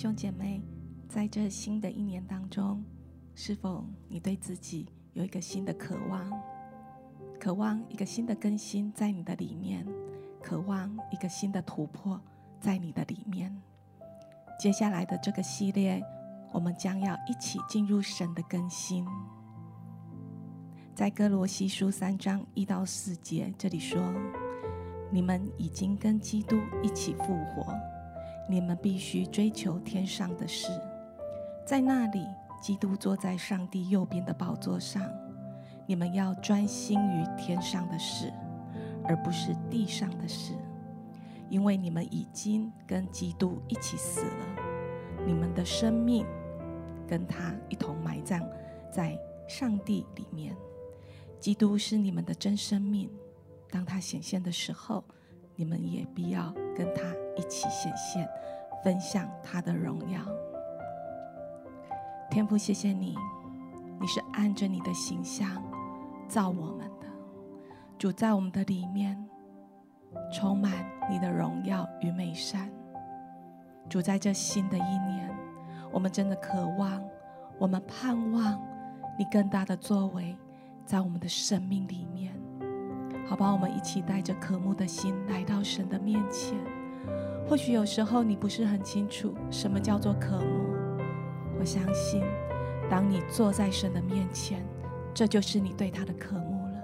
兄姐妹，在这新的一年当中，是否你对自己有一个新的渴望？渴望一个新的更新在你的里面，渴望一个新的突破在你的里面。接下来的这个系列，我们将要一起进入神的更新。在哥罗西书三章一到四节，这里说：“你们已经跟基督一起复活，你们必须追求天上的事，在那里，基督坐在上帝右边的宝座上。你们要专心于天上的事，而不是地上的事，因为你们已经跟基督一起死了，你们的生命跟他一同埋葬在上帝里面。”基督是你们的真生命，当他显现的时候，你们也必要跟他一起显现，分享他的荣耀。天父，谢谢你，你是按着你的形象造我们的，主在我们的里面充满你的荣耀与美善。主在这新的一年，我们真的渴望，我们盼望你更大的作为。在我们的生命里面，好吧，我们一起带着渴慕的心来到神的面前。或许有时候你不是很清楚什么叫做渴慕，我相信，当你坐在神的面前，这就是你对他的渴慕了。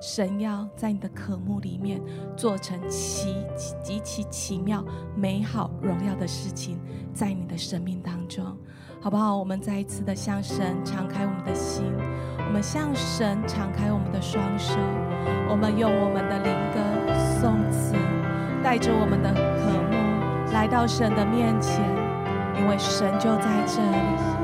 神要在你的渴慕里面做成奇极其奇妙、美好、荣耀的事情，在你的生命当中。好不好？我们再一次的向神敞开我们的心，我们向神敞开我们的双手，我们用我们的灵歌颂词，带着我们的来到神的面前，因为神就在这里。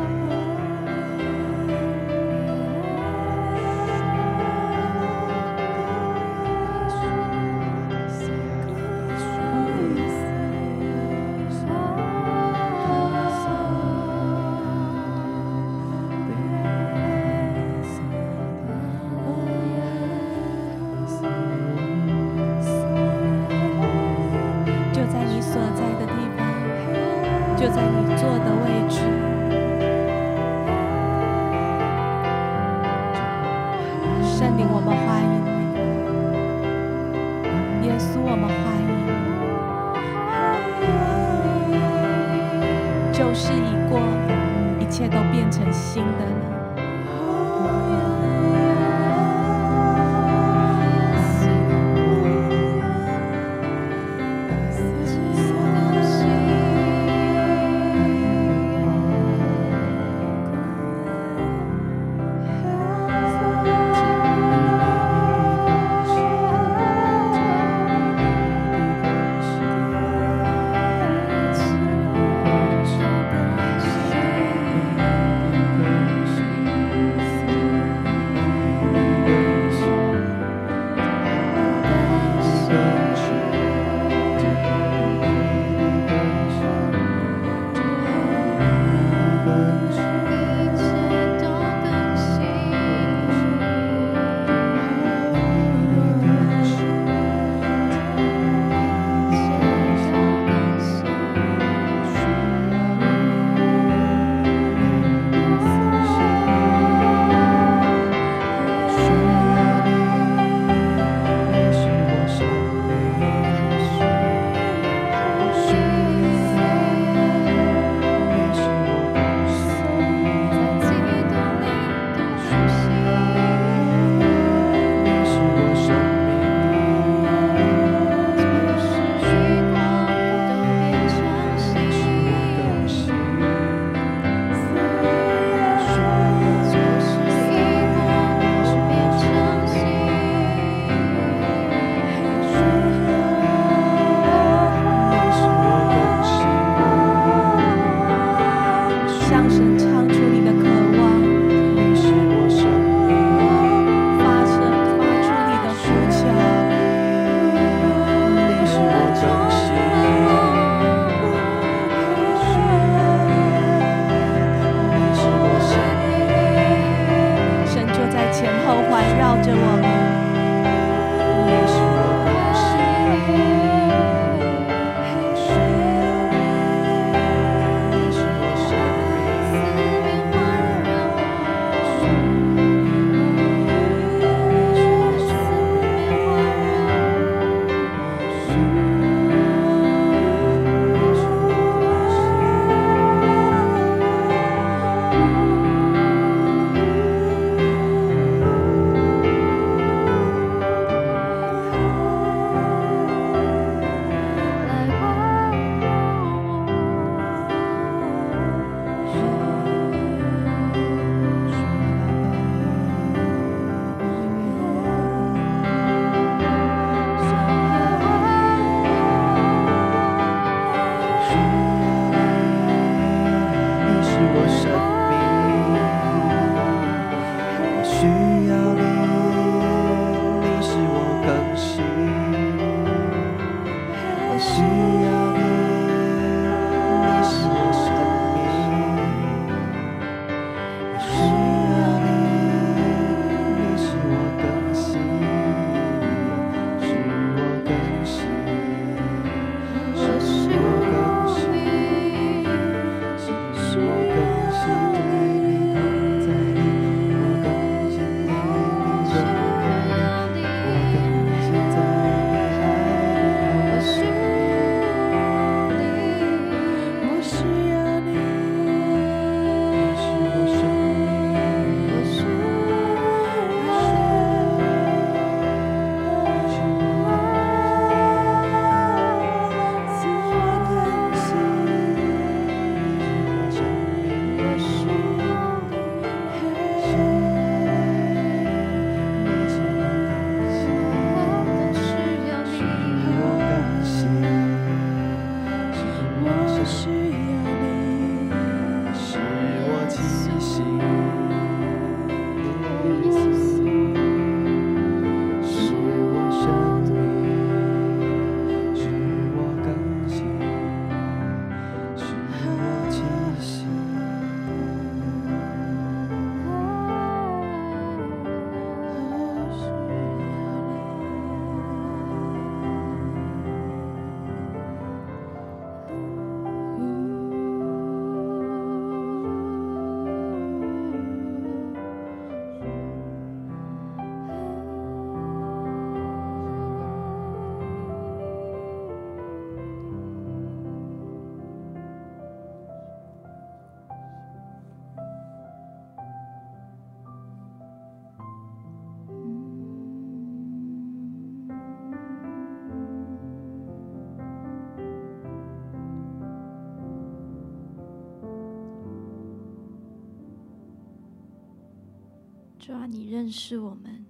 主啊，你认识我们，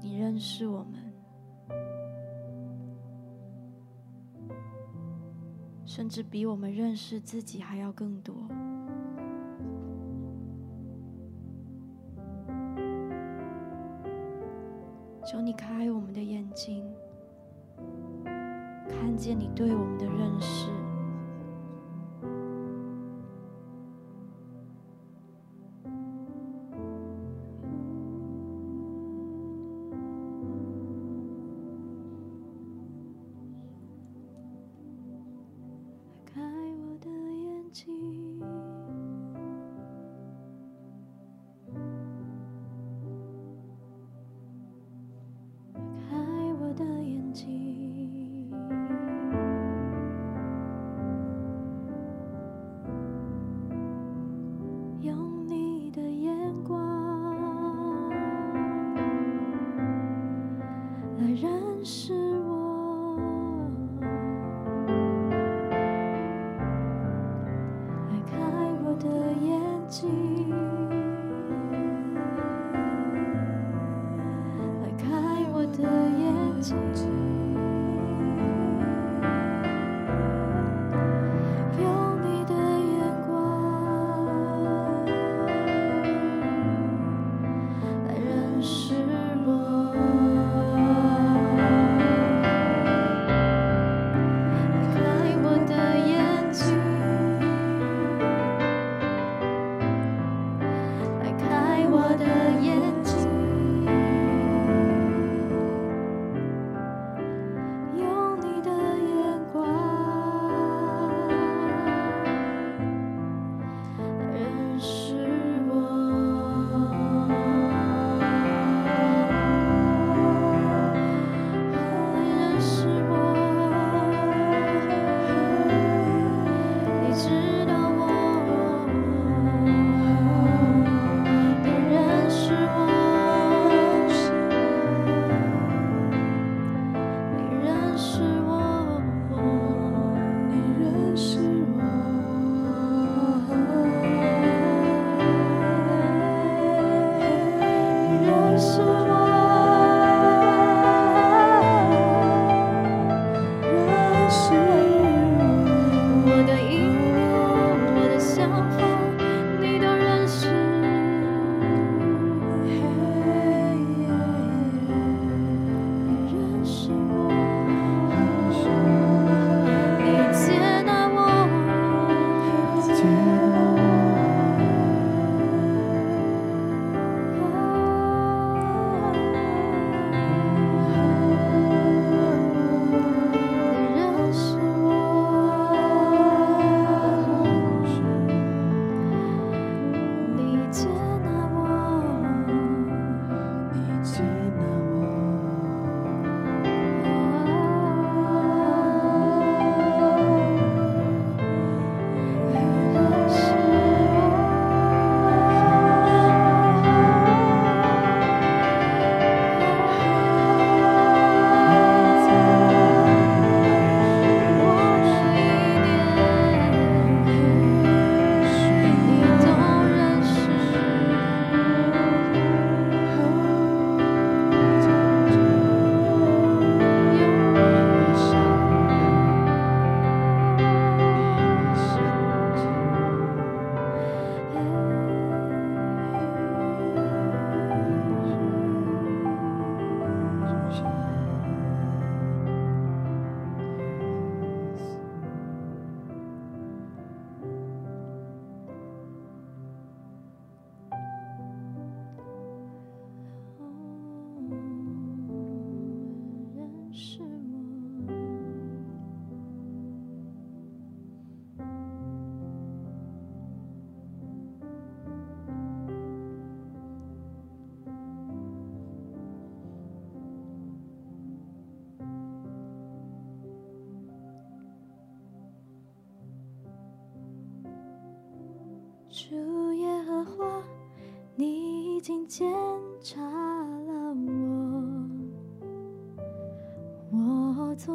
你认识我们，甚至比我们认识自己还要更多。求你开我们的眼睛，看见你对我们的认识。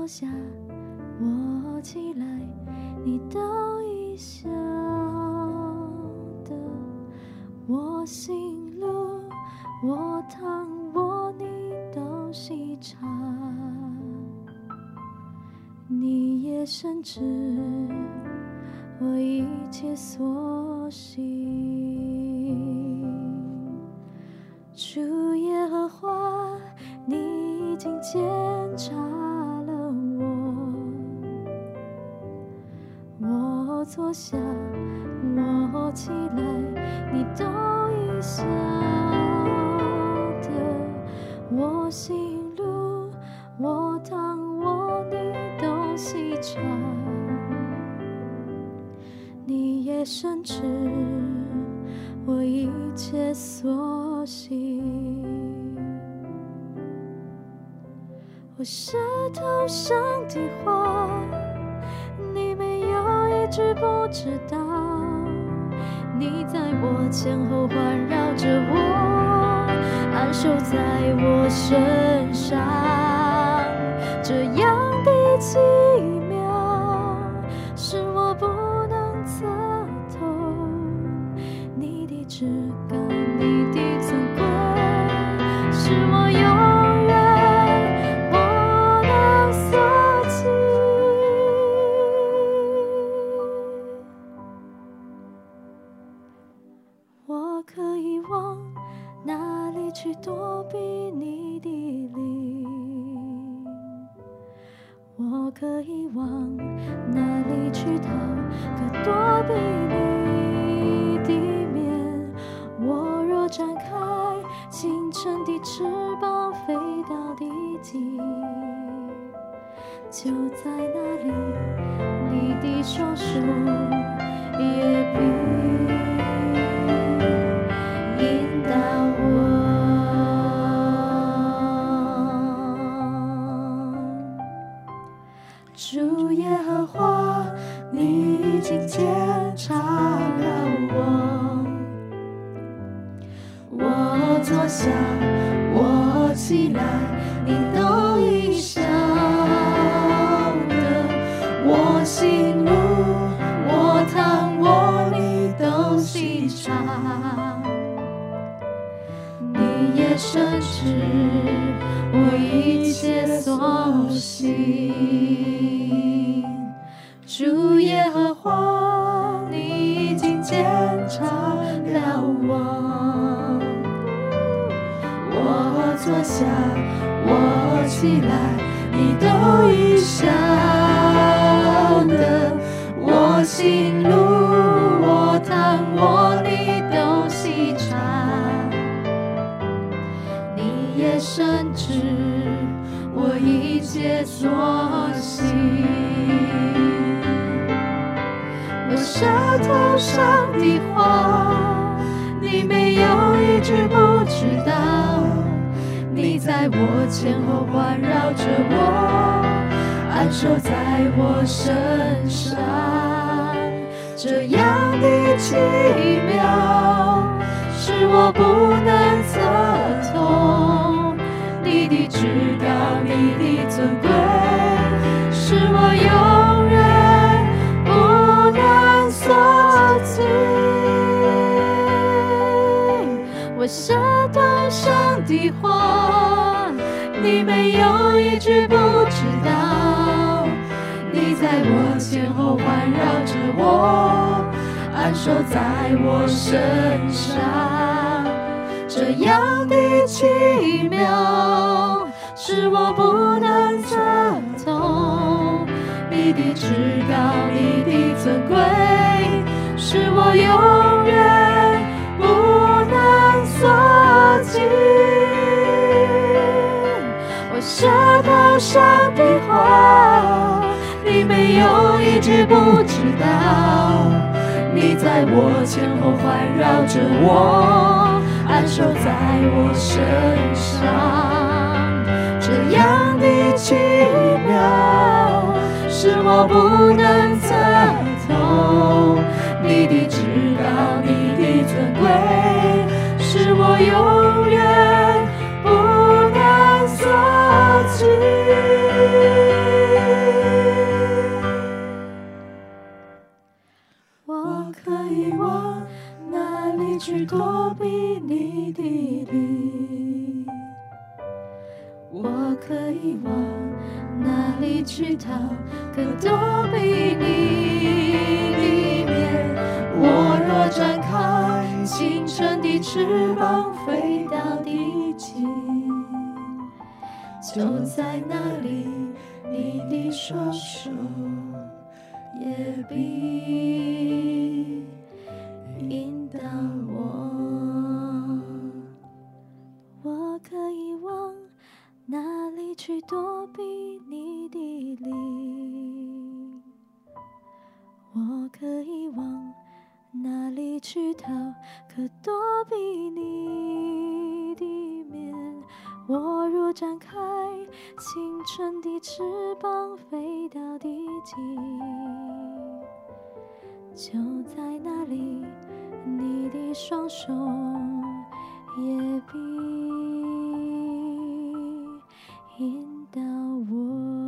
我坐下，我起来，你都已晓得，我行路，我躺卧，你都细察，你也深知我一切所行。主耶和华，你已经见坐下，我起来，你都已晓得。我行路，我躺卧，你都细察，你也深知我一切所行。我舌头上的话，你知不知道。你在我前后环绕着我，安守在我身上，你已经检查了我，我坐下，身上，这样的奇妙，是我不能测透。你的至高，你的尊贵，是我永远不能。所及，我舌头上的话，你没有一句不知道。你在我前后环绕着我，安守在我身上。这样的奇妙，是我不能猜透。你的至高，你的尊贵，是我永远不能所及。躲避你的灵？我可以往哪里去逃？可躲避你的面？我若展开清晨的翅膀，飞到地极，就在那里，你的双手也必引导我。我可以往哪里去躲避你的灵？我可以往哪里去逃？可躲避你的面？我若展开青春的翅膀，飞到地极，就在那里，你的双手也比。引导我。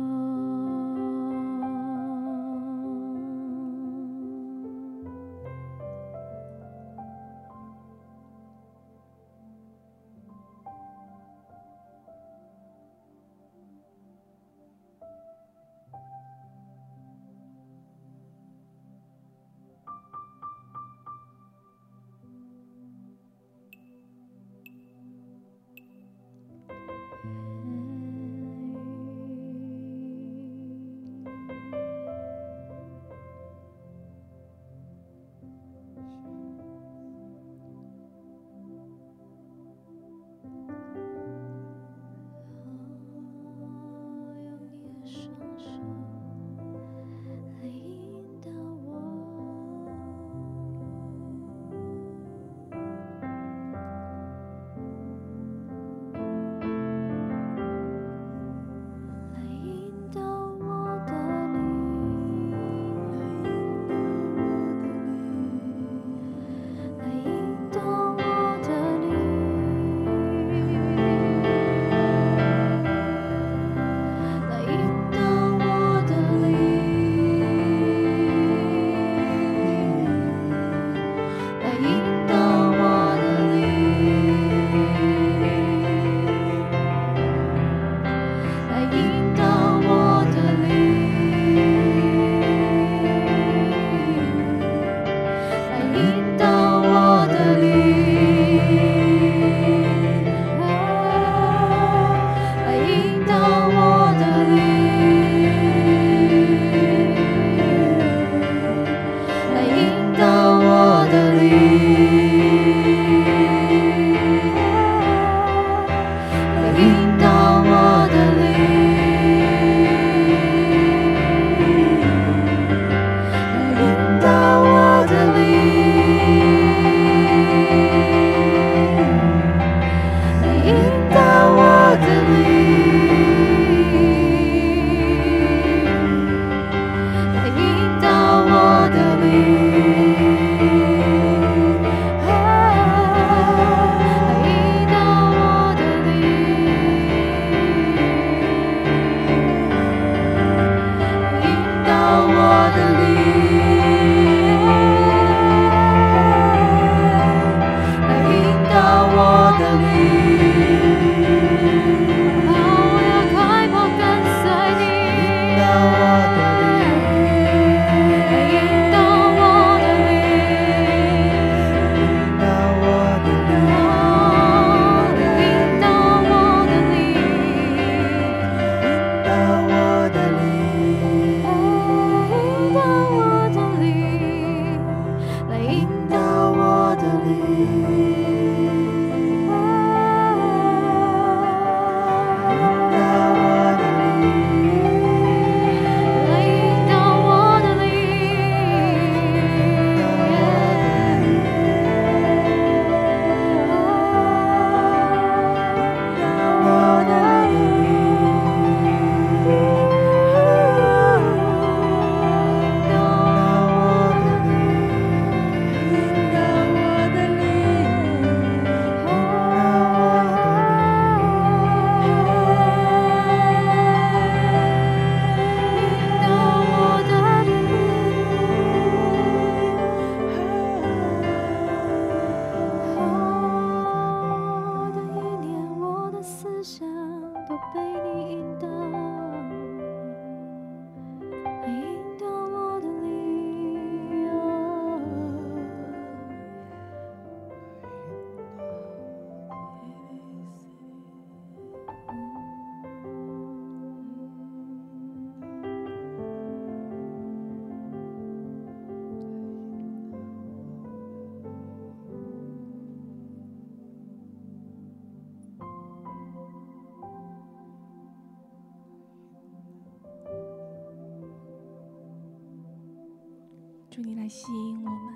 你来吸引我们。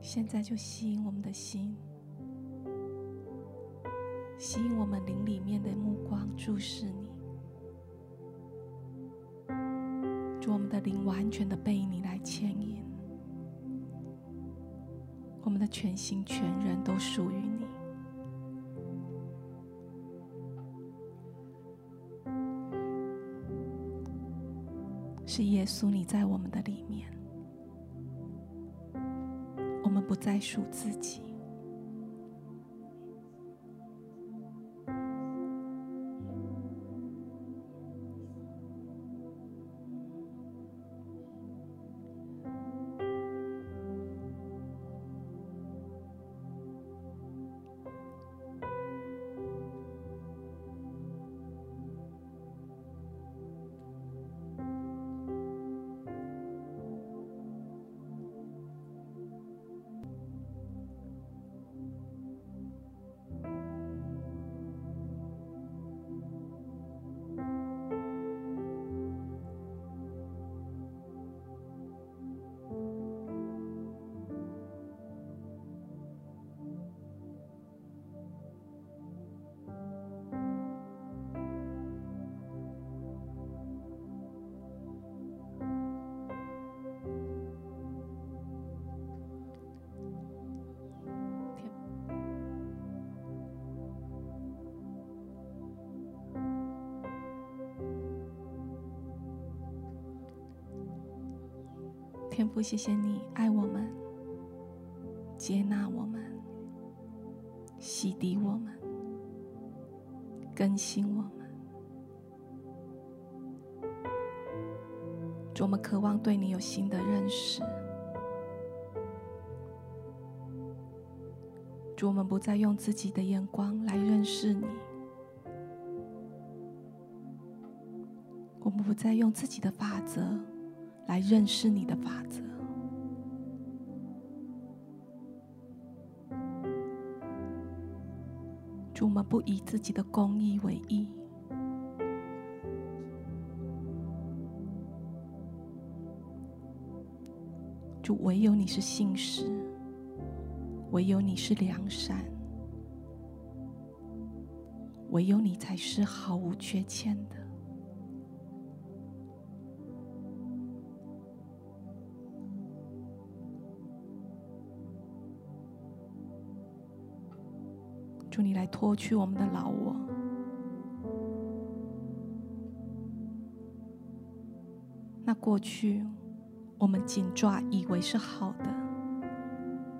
现在就吸引我们的心，吸引我们灵里面的目光注视你。祝，我们的灵完全的被你来牵引，我们的全心全人都属于你。稣，你在我们的里面，我们不再属自己。天父，谢谢你爱我们，接纳我们，洗涤我们，更新我们。主，我们渴望对你有新的认识。主，我们不再用自己的眼光来认识你，我们不再用自己的法则。来认识你的法则，主，我们不以自己的公义为义，主，唯有你是信实，唯有你是良善，唯有你才是毫无缺欠的。祝，你来脱去我们的老我。那过去我们紧抓以为是好的，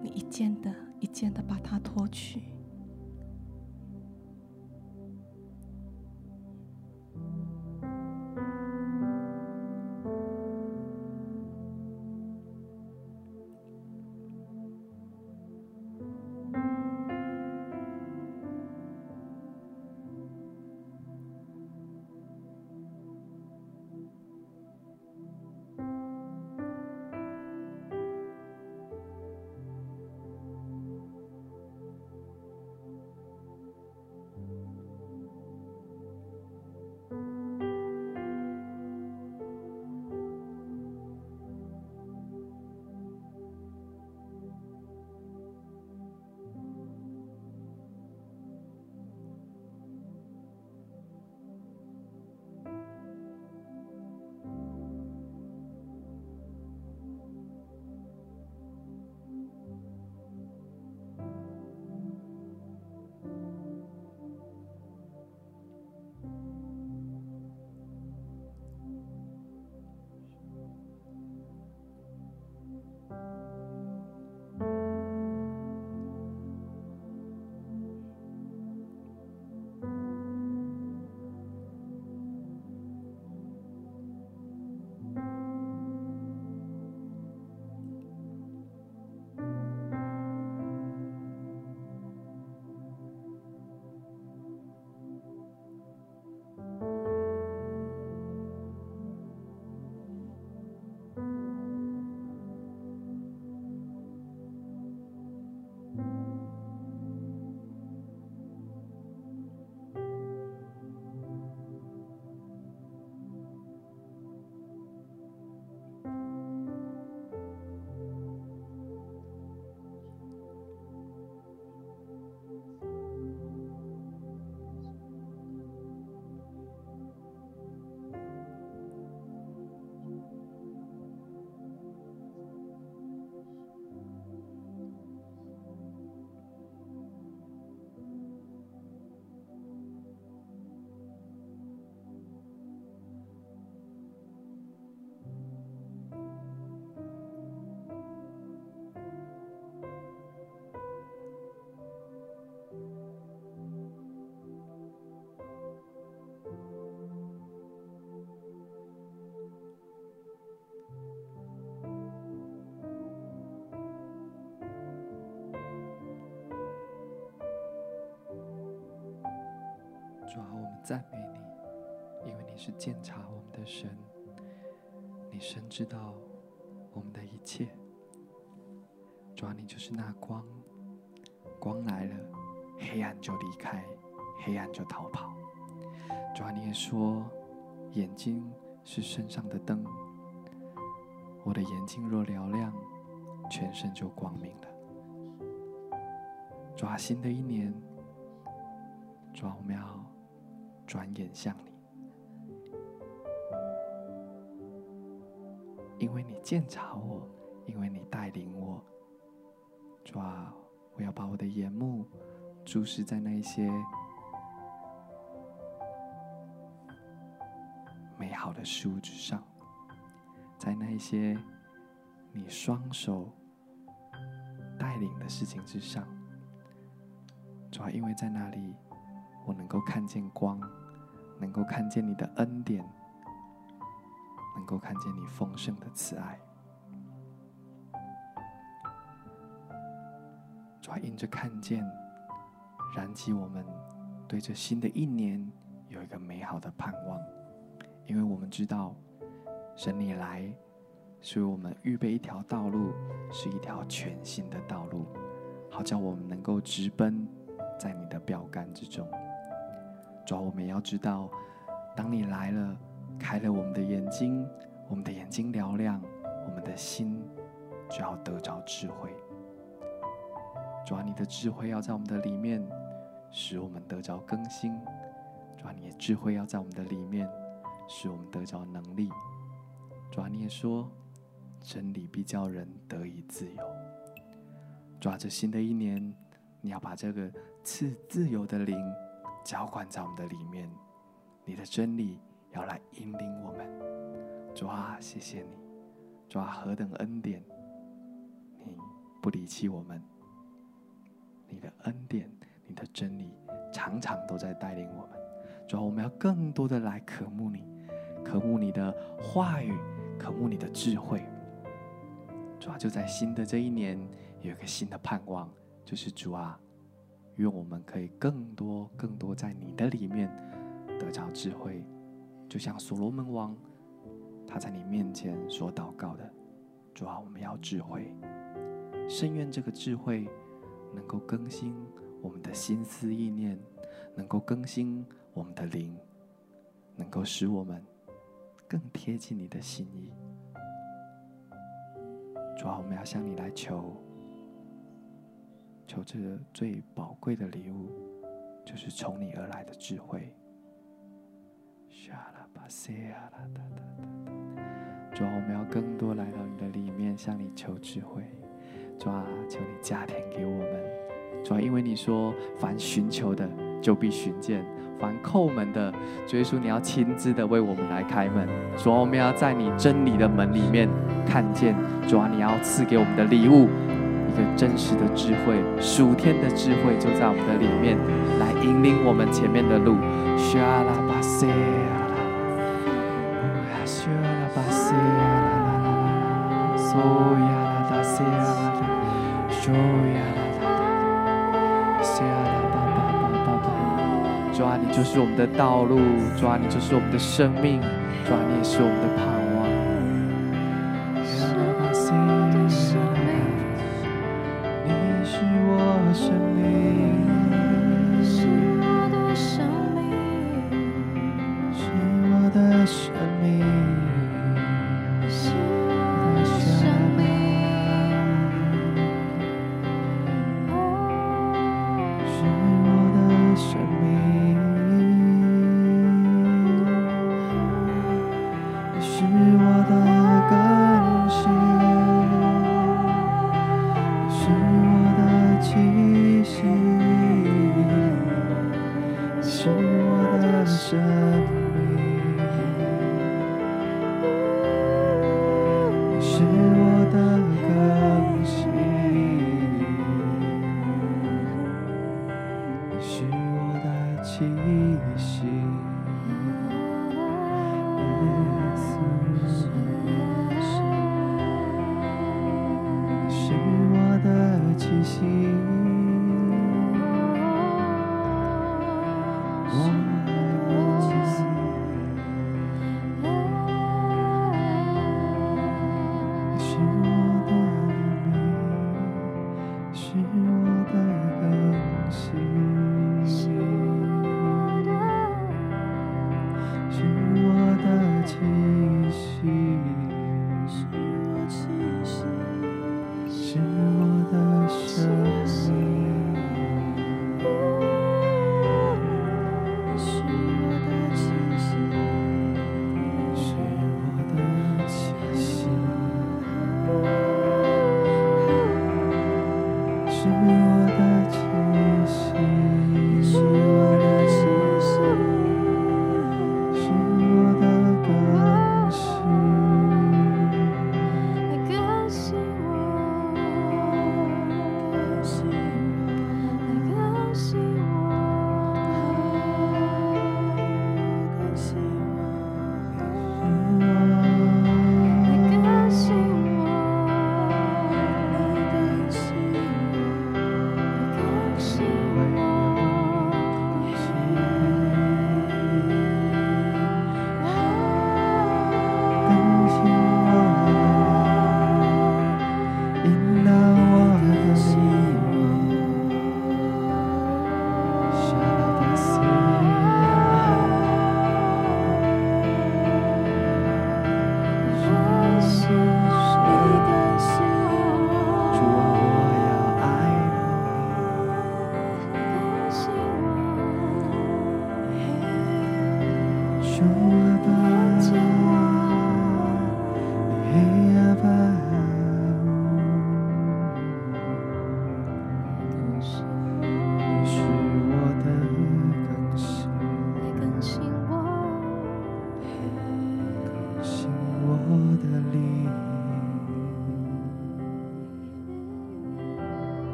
你一件的一件的把它脱去。是鉴察我们的神，你深知道我们的一切。主啊，你就是那光，光来了，黑暗就离开，黑暗就逃跑。主啊，你也说，眼睛是身上的灯，我的眼睛若嘹亮，全身就光明了。主啊，新的一年，主啊，我们要转眼向你，因为你鉴察我，因为你带领我。主啊，我要把我的眼目注视在那一些美好的事物之上，在那一些你双手带领的事情之上。主啊，因为在那里，我能够看见光，能够看见你的恩典，能够看见你丰盛的慈爱。主啊，因着看见，燃起我们对这新的一年有一个美好的盼望，因为我们知道，神你来，所以我们预备一条道路，是一条全新的道路，好叫我们能够直奔。在你的标杆之中，主啊，我们也要知道，当你来了，开了我们的眼睛，我们的眼睛嘹亮，我们的心就要得着智慧。主啊，你的智慧要在我们的里面，使我们得着更新。主啊，你的智慧要在我们的里面，使我们得着能力。主啊，你也说，真理必叫人得以自由。主啊，这新的一年，你要把这个。赐自由的灵浇灌在我们的里面，你的真理要来引领我们。主啊，谢谢你，主啊，何等恩典！你不离弃我们，你的恩典、你的真理常常都在带领我们。主啊，我们要更多的来渴慕你，渴慕你的话语，渴慕你的智慧。主啊，就在新的这一年有一个新的盼望，就是主啊。愿我们可以更多、更多在你的里面得着智慧，就像所罗门王他在你面前所祷告的：“主啊，我们要智慧，深愿这个智慧能够更新我们的心思意念，能够更新我们的灵，能够使我们更贴近你的心意。”主啊，我们要向你来求。求这个最宝贵的礼物，就是从你而来的智慧。下来主啊，我们要更多来到你的里面，向你求智慧。主啊，求你加添给我们。主啊，因为你说，凡寻求的就必寻见，凡叩门的，主耶稣你要亲自的为我们来开门。主啊，我们要在你真理的门里面看见。主啊，你要赐给我们的礼物。一个真实的智慧，属天的智慧就在我们的里面，来引领我们前面的路。索呀拉达西呀拉达索呀拉达西呀拉巴巴巴巴巴抓你就是我们的道路抓你就是我们的生命抓你也是我们的盘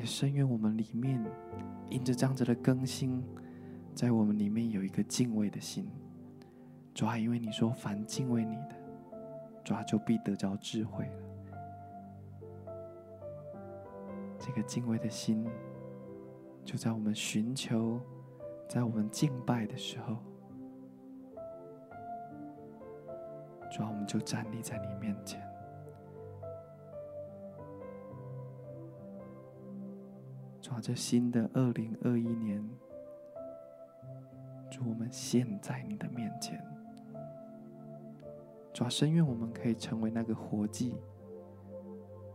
也深愿我们里面，因着这样子的更新，在我们里面有一个敬畏的心。主啊，因为你说凡敬畏你的，主啊，就必得着智慧了。这个敬畏的心。就在我们寻求，在我们敬拜的时候，主啊，我们就站立在你面前。把，这新的二零二一年，祝，我们现在你的面前。主啊，深愿我们可以成为那个活祭，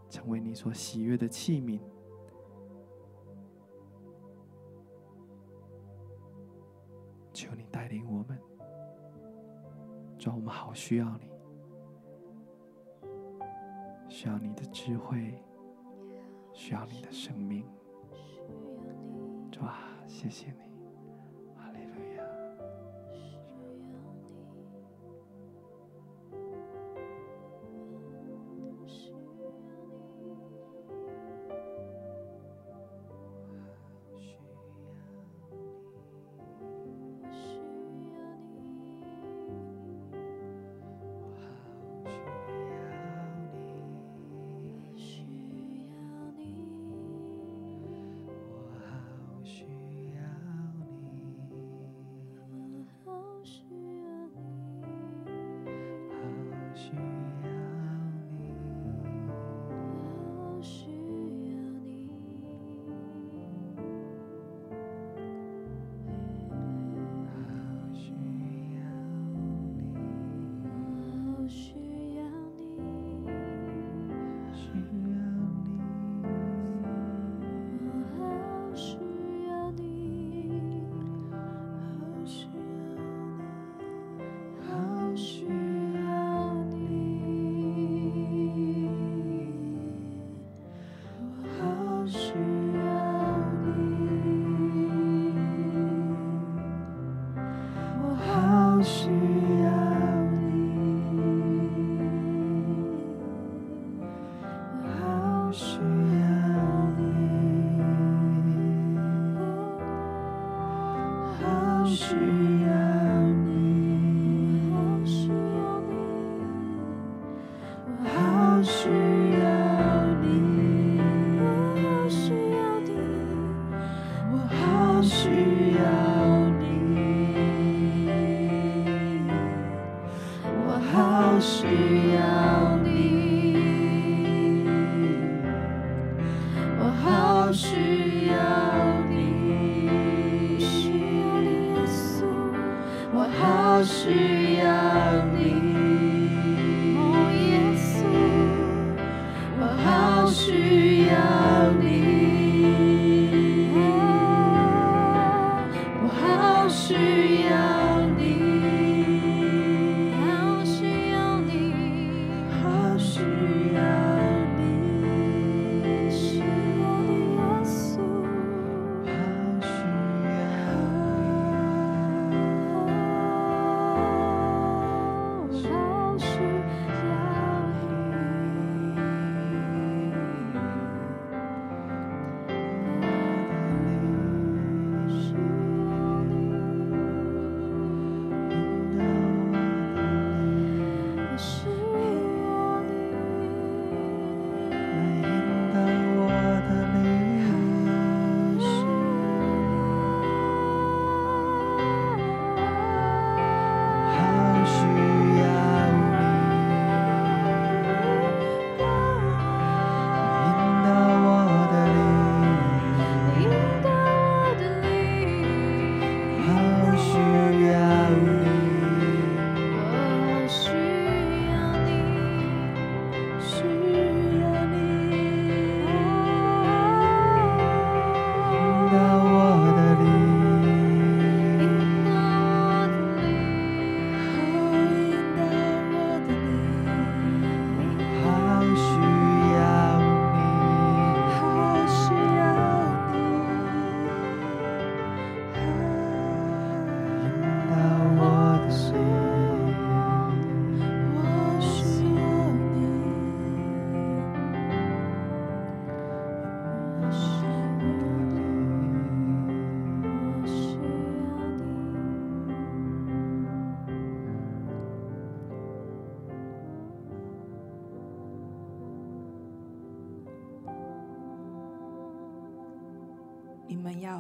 成为你所喜悦的器皿。求你带领我们，主，我们好需要你，需要你的智慧，需要你的生命，主啊，谢谢你。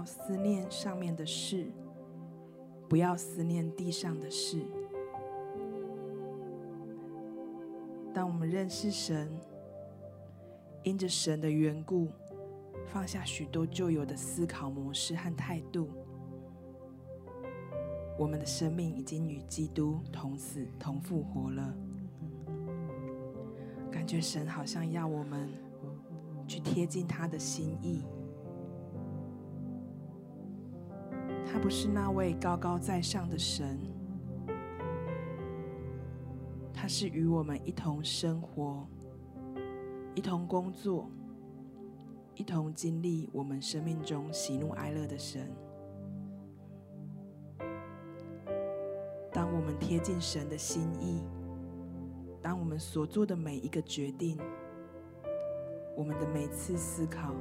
思念上面的事，不要思念地上的事。当我们认识神，因着神的缘故，放下许多旧有的思考模式和态度，我们的生命已经与基督同死同复活了。感觉神好像要我们去贴近他的心意。他不是那位高高在上的神，他是与我们一同生活、一同工作、一同经历我们生命中喜怒哀乐的神。当我们贴近神的心意，当我们所做的每一个决定，我们的每次思考，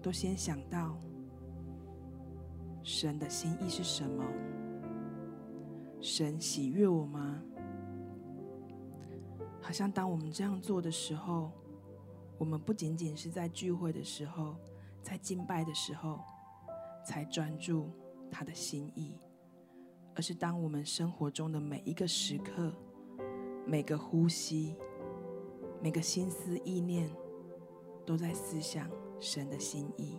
都先想到。神的心意是什么？神喜悦我吗？好像当我们这样做的时候，我们不仅仅是在聚会的时候，在敬拜的时候才专注他的心意，而是当我们生活中的每一个时刻、每个呼吸、每个心思意念，都在思想神的心意。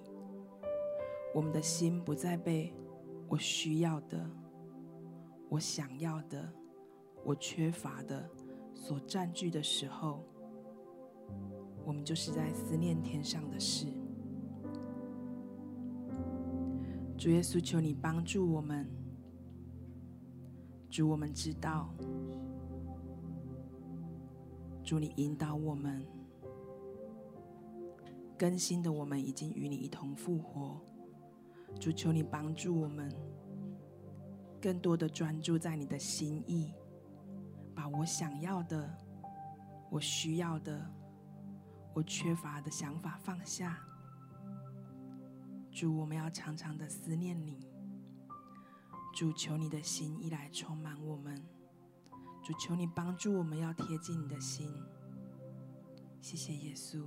我们的心不再被我需要的、我想要的、我缺乏的所占据的时候，我们就是在思念天上的事。主耶稣，求你帮助我们。主，我们知道，主你引导我们，更新的我们已经与你一同复活。主，求你帮助我们，更多的专注在你的心意，把我想要的、我需要的、我缺乏的想法放下。主，我们要常常的思念你。主，求你的心意来充满我们。主，求你帮助我们，要贴近你的心。谢谢耶稣。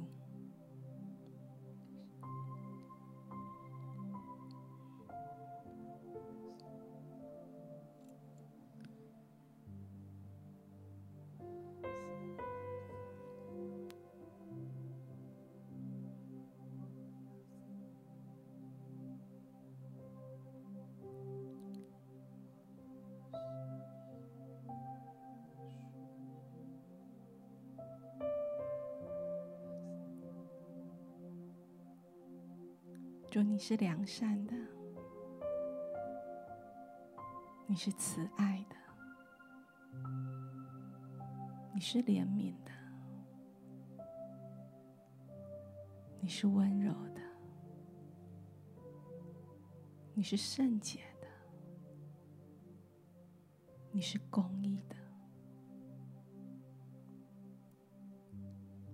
主，你是良善的，你是慈爱的，你是怜悯的，你是温柔的，你是圣洁的，你是公义的，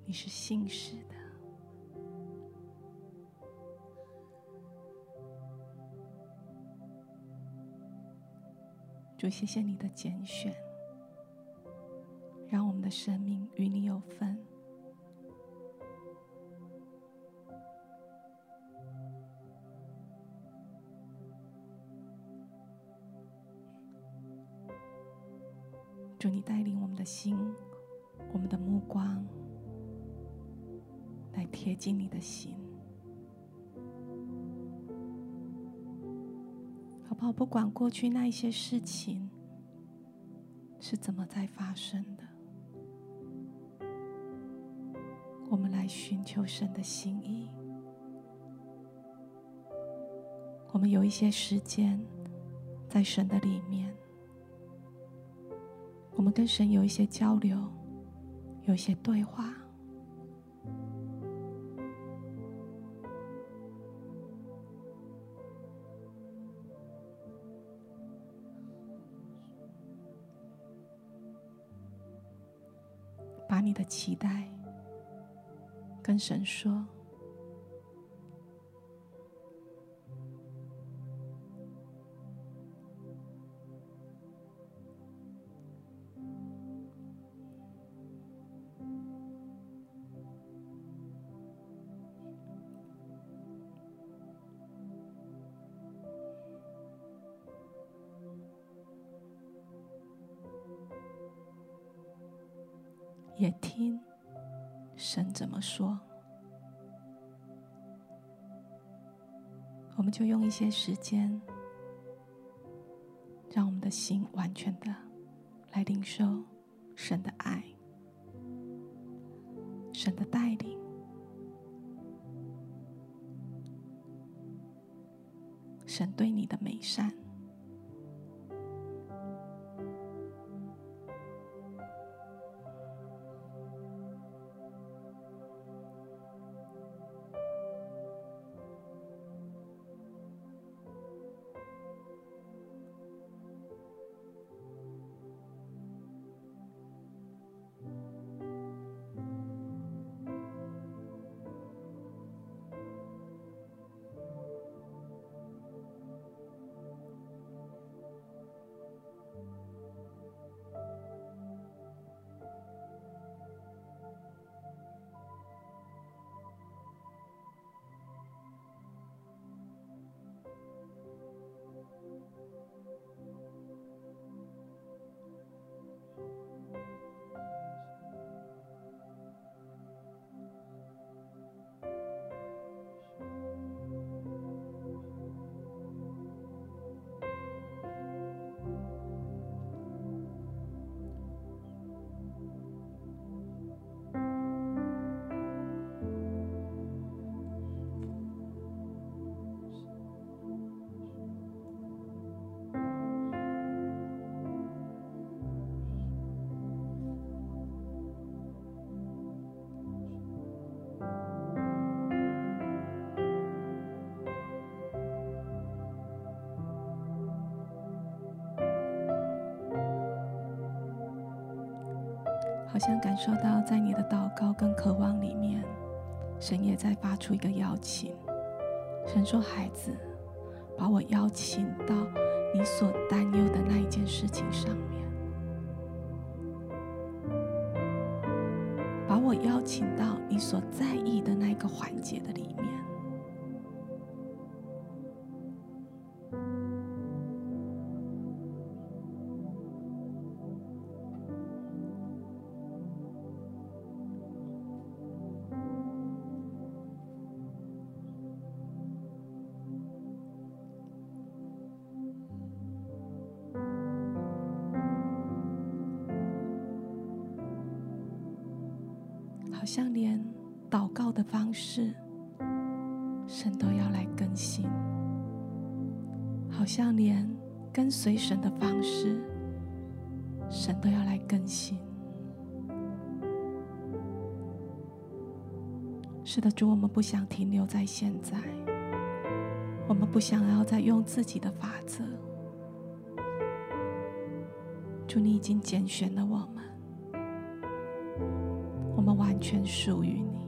你是信实的。主，谢谢你的拣选，让我们的生命与你有份。主，你带领我们的心，我们的目光，来贴近你的心。好，不管过去那一些事情是怎么在发生的，我们来寻求神的心意。我们有一些时间在神的里面，我们跟神有一些交流，有一些对话。期待跟神说。就用一些时间，让我们的心完全的来领受神的爱、神的带领、神对你的美善。好像感受到，在你的祷告跟渴望里面，神也在发出一个邀请。神说：“孩子，把我邀请到你所担忧的那一件事情上面，把我邀请到你所在意的那个环节的里面。”不想停留在现在，我们不想要再用自己的法则。主，你已经拣选了我们，我们完全属于你。你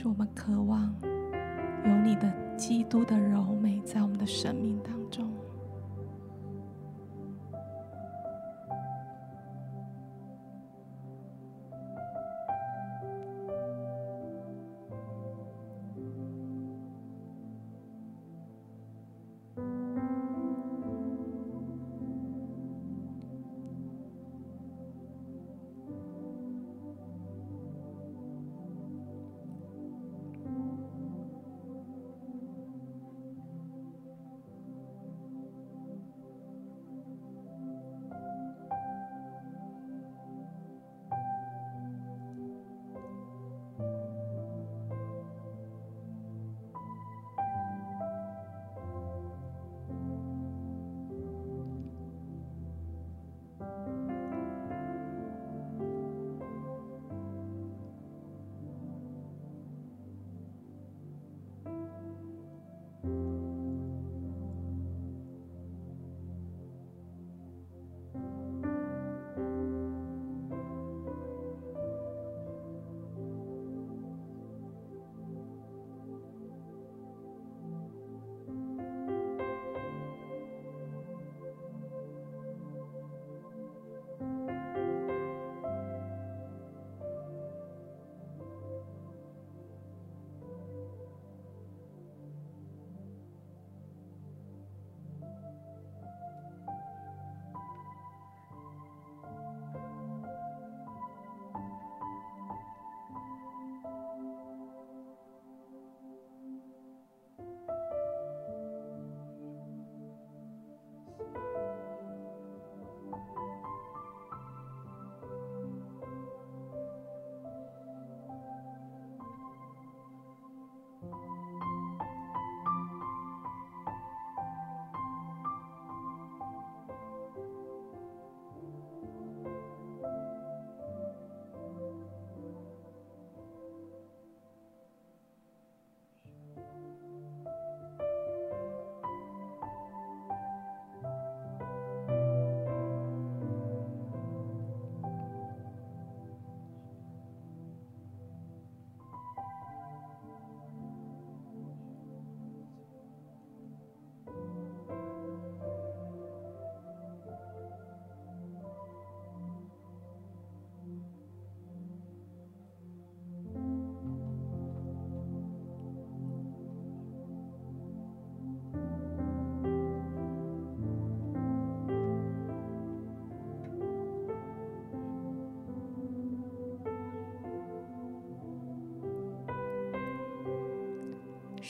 是，我们渴望有你的基督的柔美在我们的生命当中。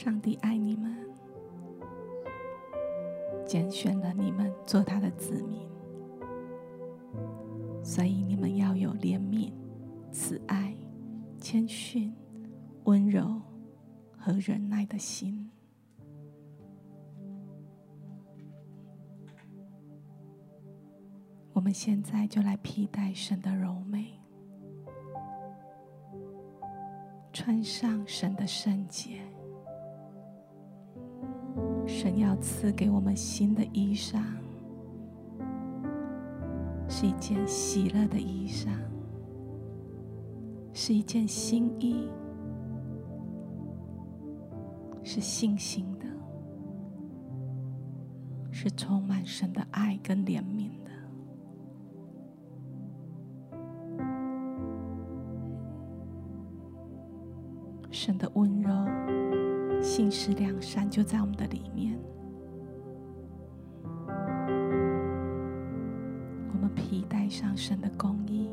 上帝爱你们，拣选了你们做他的子民，所以你们要有怜悯、慈爱、谦逊、温柔和忍耐的心。我们现在就来披戴神的柔美，穿上神的圣洁。神要赐给我们新的衣裳是一件喜乐的衣裳是一件新衣是信心的是充满神的爱跟怜悯的。神的温柔信实、良善就在我们的里面。我们披戴上神的公义，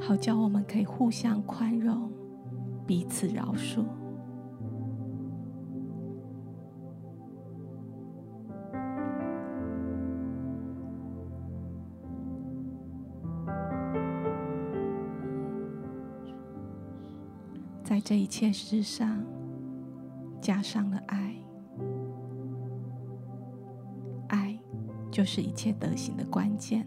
好叫我们可以互相宽容，彼此饶恕。这一切事上，加上了爱，爱就是一切德行的关键。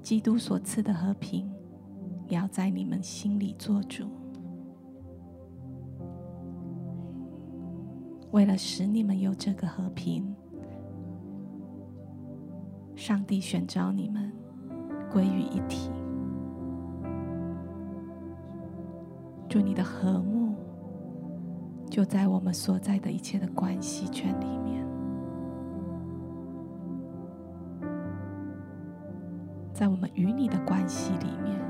基督所赐的和平，要在你们心里做主。为了使你们有这个和平。上帝选召你们归于一体，祝你的和睦就在我们所在的一切的关系圈里面，在我们与你的关系里面，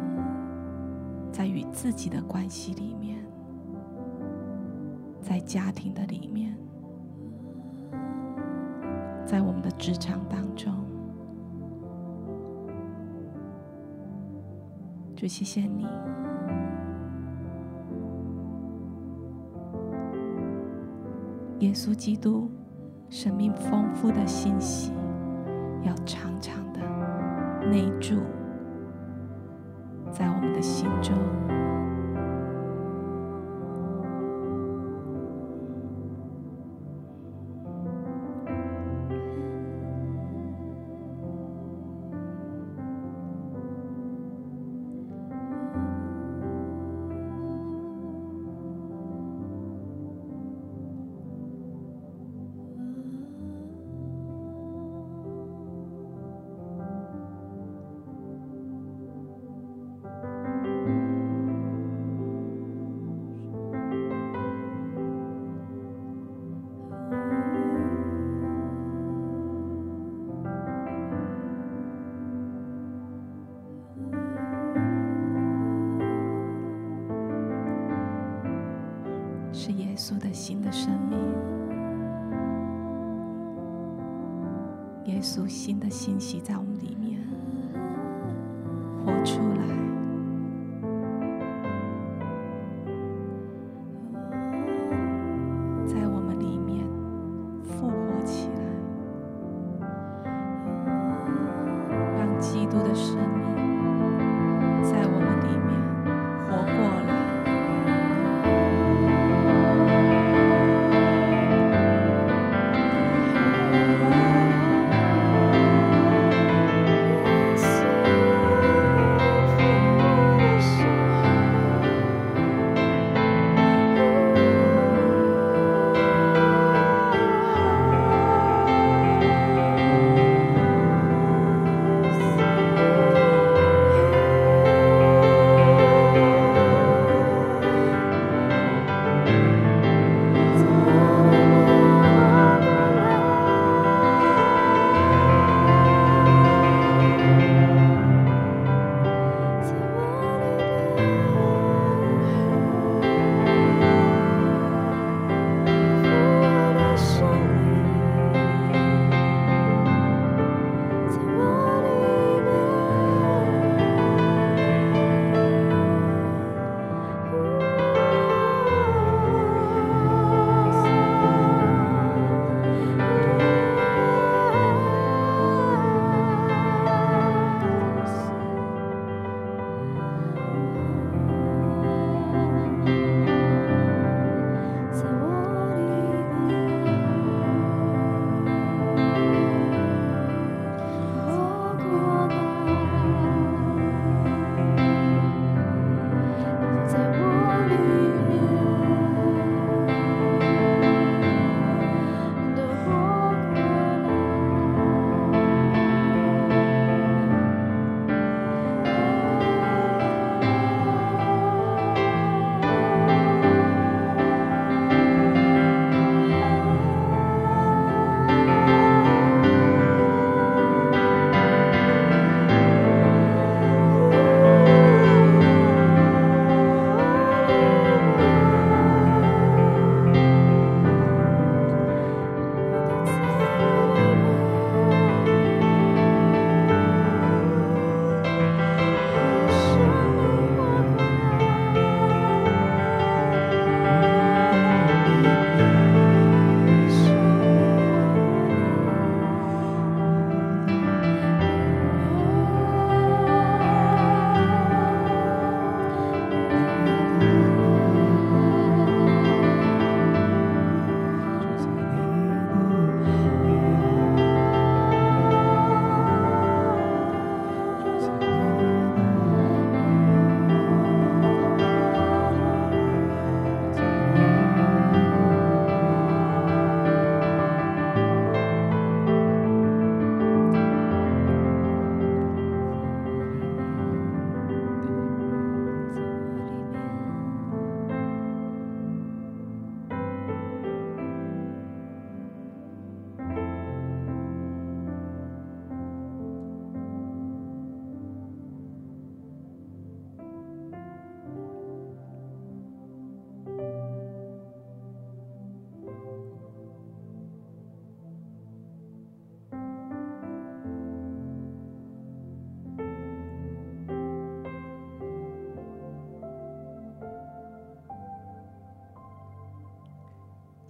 在与自己的关系里面，在家庭的里面，在我们的职场当中。主谢谢你，耶稣基督，生命丰富的信息，要常常的内住在我们的心中。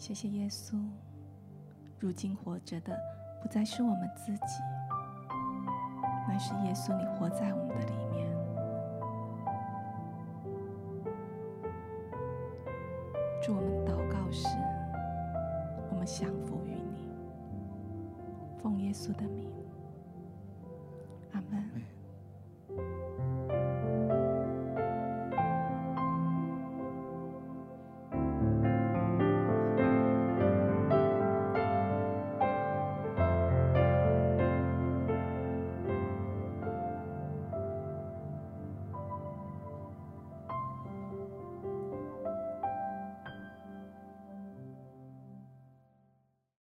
谢谢耶稣。如今活着的不再是我们自己，乃是耶稣，你活在我们的里面。祝我们